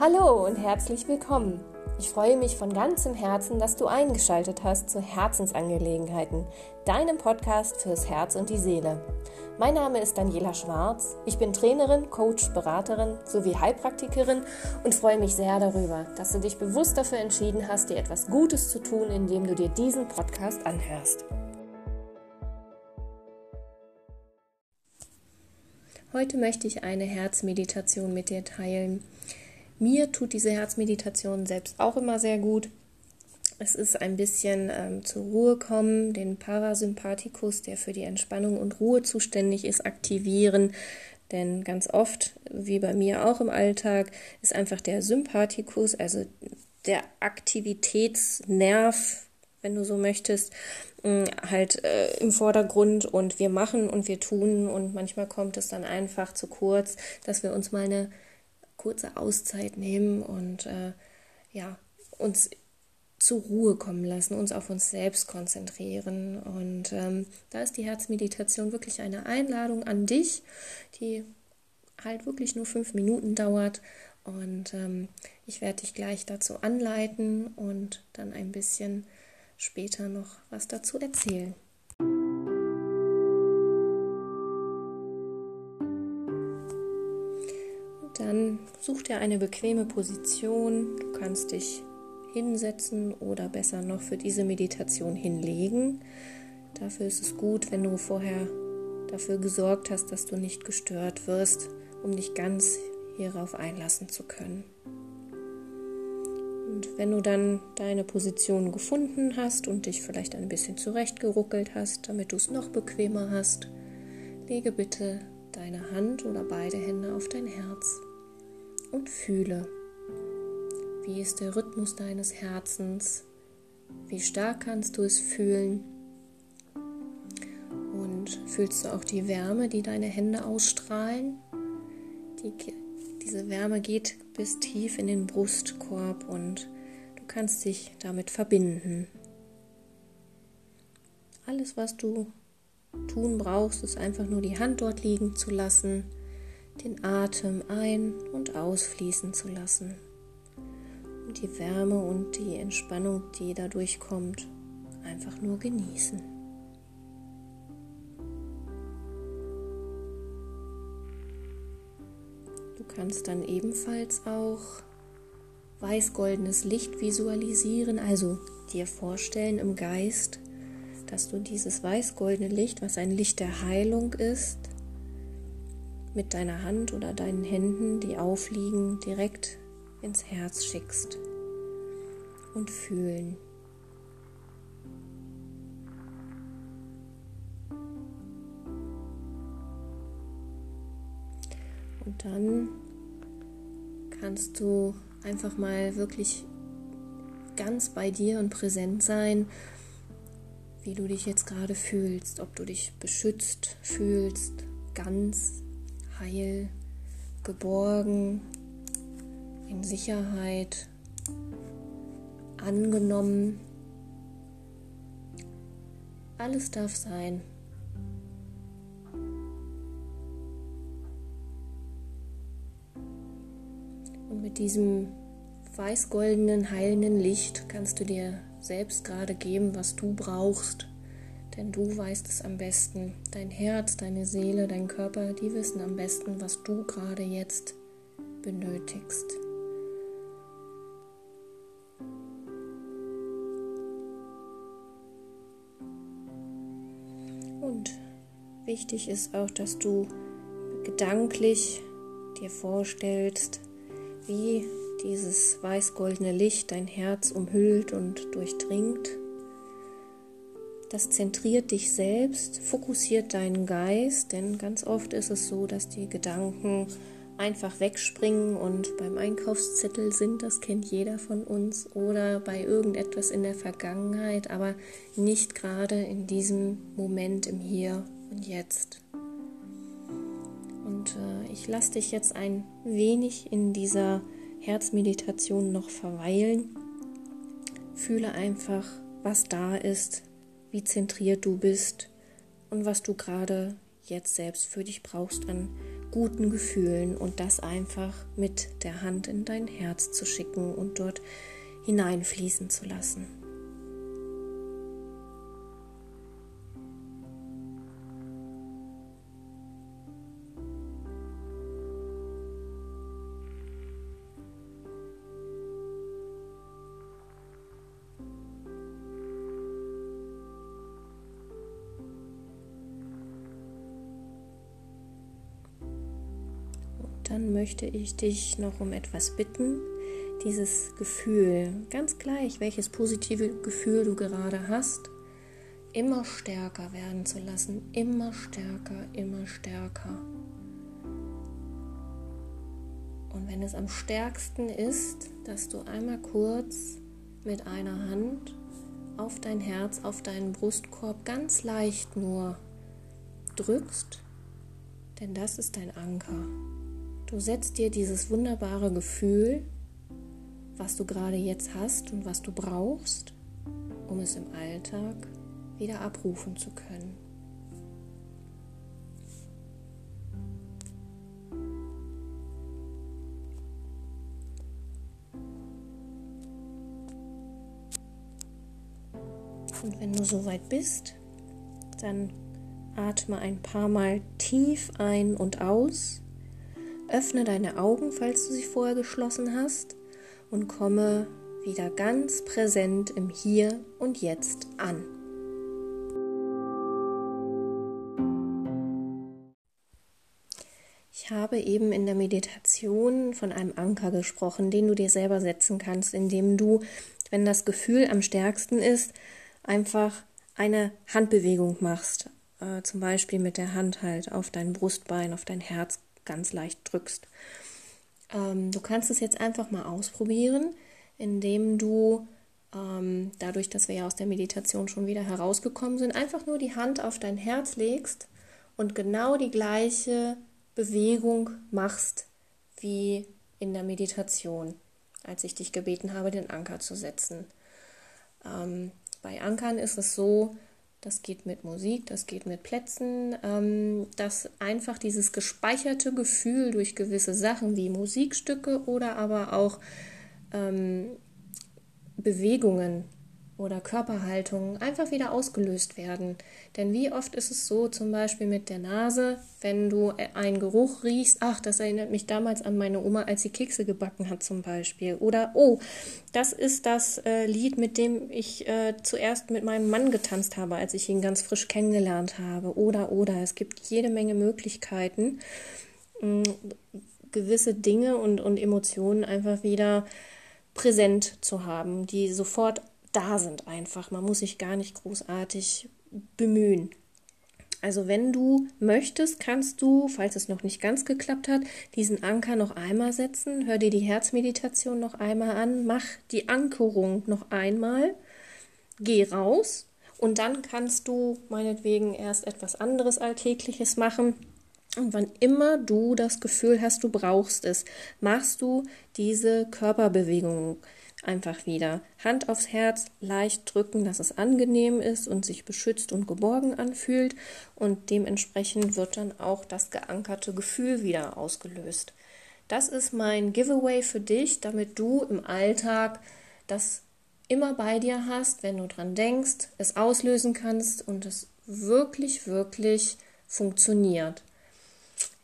Hallo und herzlich willkommen. Ich freue mich von ganzem Herzen, dass du eingeschaltet hast zu Herzensangelegenheiten, deinem Podcast fürs Herz und die Seele. Mein Name ist Daniela Schwarz. Ich bin Trainerin, Coach, Beraterin sowie Heilpraktikerin und freue mich sehr darüber, dass du dich bewusst dafür entschieden hast, dir etwas Gutes zu tun, indem du dir diesen Podcast anhörst. Heute möchte ich eine Herzmeditation mit dir teilen mir tut diese Herzmeditation selbst auch immer sehr gut. Es ist ein bisschen ähm, zur Ruhe kommen, den Parasympathikus, der für die Entspannung und Ruhe zuständig ist, aktivieren. Denn ganz oft, wie bei mir auch im Alltag, ist einfach der Sympathikus, also der Aktivitätsnerv, wenn du so möchtest, mm, halt äh, im Vordergrund und wir machen und wir tun und manchmal kommt es dann einfach zu kurz, dass wir uns mal eine kurze Auszeit nehmen und äh, ja, uns zur Ruhe kommen lassen, uns auf uns selbst konzentrieren. Und ähm, da ist die Herzmeditation wirklich eine Einladung an dich, die halt wirklich nur fünf Minuten dauert. Und ähm, ich werde dich gleich dazu anleiten und dann ein bisschen später noch was dazu erzählen. Dann such dir eine bequeme Position. Du kannst dich hinsetzen oder besser noch für diese Meditation hinlegen. Dafür ist es gut, wenn du vorher dafür gesorgt hast, dass du nicht gestört wirst, um dich ganz hierauf einlassen zu können. Und wenn du dann deine Position gefunden hast und dich vielleicht ein bisschen zurechtgeruckelt hast, damit du es noch bequemer hast, lege bitte deine Hand oder beide Hände auf dein und fühle, wie ist der Rhythmus deines Herzens, wie stark kannst du es fühlen und fühlst du auch die Wärme, die deine Hände ausstrahlen. Die, diese Wärme geht bis tief in den Brustkorb und du kannst dich damit verbinden. Alles, was du tun brauchst, ist einfach nur die Hand dort liegen zu lassen den Atem ein- und ausfließen zu lassen und die Wärme und die Entspannung, die dadurch kommt, einfach nur genießen. Du kannst dann ebenfalls auch weiß-goldenes Licht visualisieren, also dir vorstellen im Geist, dass du dieses weiß-goldene Licht, was ein Licht der Heilung ist, mit deiner Hand oder deinen Händen, die aufliegen, direkt ins Herz schickst und fühlen. Und dann kannst du einfach mal wirklich ganz bei dir und präsent sein, wie du dich jetzt gerade fühlst, ob du dich beschützt fühlst, ganz heil, geborgen, in Sicherheit, angenommen. Alles darf sein. Und mit diesem weiß-goldenen, heilenden Licht kannst du dir selbst gerade geben, was du brauchst denn du weißt es am besten. Dein Herz, deine Seele, dein Körper, die wissen am besten, was du gerade jetzt benötigst. Und wichtig ist auch, dass du gedanklich dir vorstellst, wie dieses weiß-goldene Licht dein Herz umhüllt und durchdringt das zentriert dich selbst, fokussiert deinen Geist, denn ganz oft ist es so, dass die Gedanken einfach wegspringen und beim Einkaufszettel sind, das kennt jeder von uns, oder bei irgendetwas in der Vergangenheit, aber nicht gerade in diesem Moment im Hier und Jetzt. Und äh, ich lasse dich jetzt ein wenig in dieser Herzmeditation noch verweilen. Fühle einfach, was da ist, wie zentriert du bist und was du gerade jetzt selbst für dich brauchst an guten Gefühlen und das einfach mit der Hand in dein Herz zu schicken und dort hineinfließen zu lassen. Dann möchte ich dich noch um etwas bitten. Dieses Gefühl, ganz gleich, welches positive Gefühl du gerade hast, immer stärker werden zu lassen. Immer stärker, immer stärker. Und wenn es am stärksten ist, dass du einmal kurz mit einer Hand auf dein Herz, auf deinen Brustkorb ganz leicht nur drückst, denn das ist dein Anker. Du setzt dir dieses wunderbare Gefühl, was du gerade jetzt hast und was du brauchst, um es im Alltag wieder abrufen zu können. Und wenn du soweit bist, dann atme ein paar Mal tief ein und aus Öffne deine Augen, falls du sie vorher geschlossen hast, und komme wieder ganz präsent im Hier und Jetzt an. Ich habe eben in der Meditation von einem Anker gesprochen, den du dir selber setzen kannst, indem du, wenn das Gefühl am stärksten ist, einfach eine Handbewegung machst. Äh, zum Beispiel mit der Hand halt auf dein Brustbein, auf dein Herz ganz leicht drückst. Ähm, du kannst es jetzt einfach mal ausprobieren, indem du ähm, dadurch, dass wir ja aus der Meditation schon wieder herausgekommen sind, einfach nur die Hand auf dein Herz legst und genau die gleiche Bewegung machst wie in der Meditation, als ich dich gebeten habe, den Anker zu setzen. Ähm, bei Ankern ist es so, das geht mit Musik, das geht mit Plätzen, ähm, dass einfach dieses gespeicherte Gefühl durch gewisse Sachen wie Musikstücke oder aber auch ähm, Bewegungen oder Körperhaltungen einfach wieder ausgelöst werden. Denn wie oft ist es so, zum Beispiel mit der Nase, wenn du einen Geruch riechst, ach, das erinnert mich damals an meine Oma, als sie Kekse gebacken hat zum Beispiel. Oder, oh, das ist das äh, Lied, mit dem ich äh, zuerst mit meinem Mann getanzt habe, als ich ihn ganz frisch kennengelernt habe. Oder, oder, es gibt jede Menge Möglichkeiten, mh, gewisse Dinge und, und Emotionen einfach wieder präsent zu haben, die sofort da sind einfach. Man muss sich gar nicht großartig bemühen. Also wenn du möchtest, kannst du, falls es noch nicht ganz geklappt hat, diesen Anker noch einmal setzen. Hör dir die Herzmeditation noch einmal an, mach die Ankerung noch einmal, geh raus und dann kannst du meinetwegen erst etwas anderes Alltägliches machen. Und wann immer du das Gefühl hast, du brauchst es, machst du diese Körperbewegung einfach wieder. Hand aufs Herz, leicht drücken, dass es angenehm ist und sich beschützt und geborgen anfühlt. Und dementsprechend wird dann auch das geankerte Gefühl wieder ausgelöst. Das ist mein Giveaway für dich, damit du im Alltag das immer bei dir hast, wenn du dran denkst, es auslösen kannst und es wirklich, wirklich funktioniert.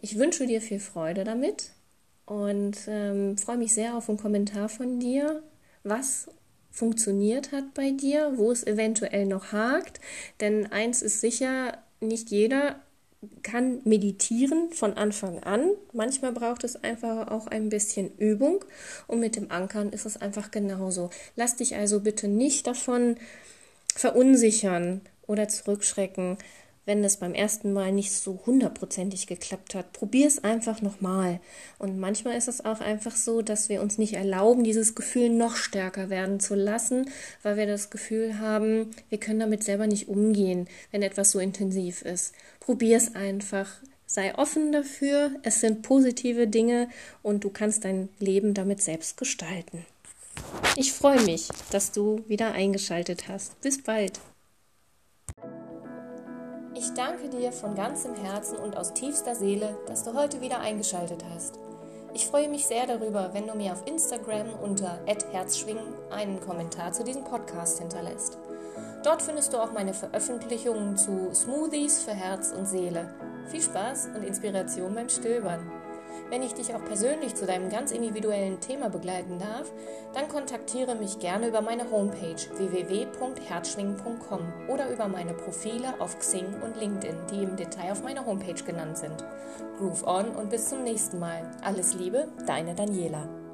Ich wünsche dir viel Freude damit und ähm, freue mich sehr auf einen Kommentar von dir was funktioniert hat bei dir, wo es eventuell noch hakt. Denn eins ist sicher, nicht jeder kann meditieren von Anfang an. Manchmal braucht es einfach auch ein bisschen Übung. Und mit dem Ankern ist es einfach genauso. Lass dich also bitte nicht davon verunsichern oder zurückschrecken, wenn es beim ersten Mal nicht so hundertprozentig geklappt hat. Probier es einfach nochmal. Und manchmal ist es auch einfach so, dass wir uns nicht erlauben, dieses Gefühl noch stärker werden zu lassen, weil wir das Gefühl haben, wir können damit selber nicht umgehen, wenn etwas so intensiv ist. Probier es einfach. Sei offen dafür. Es sind positive Dinge und du kannst dein Leben damit selbst gestalten. Ich freue mich, dass du wieder eingeschaltet hast. Bis bald. Ich danke dir von ganzem Herzen und aus tiefster Seele, dass du heute wieder eingeschaltet hast. Ich freue mich sehr darüber, wenn du mir auf Instagram unter @herzschwingen einen Kommentar zu diesem Podcast hinterlässt. Dort findest du auch meine Veröffentlichungen zu Smoothies für Herz und Seele. Viel Spaß und Inspiration beim Stöbern. Wenn ich dich auch persönlich zu deinem ganz individuellen Thema begleiten darf, dann kontaktiere mich gerne über meine Homepage www.herzschwingen.com oder über meine Profile auf Xing und LinkedIn, die im Detail auf meiner Homepage genannt sind. Groove on und bis zum nächsten Mal. Alles Liebe, deine Daniela.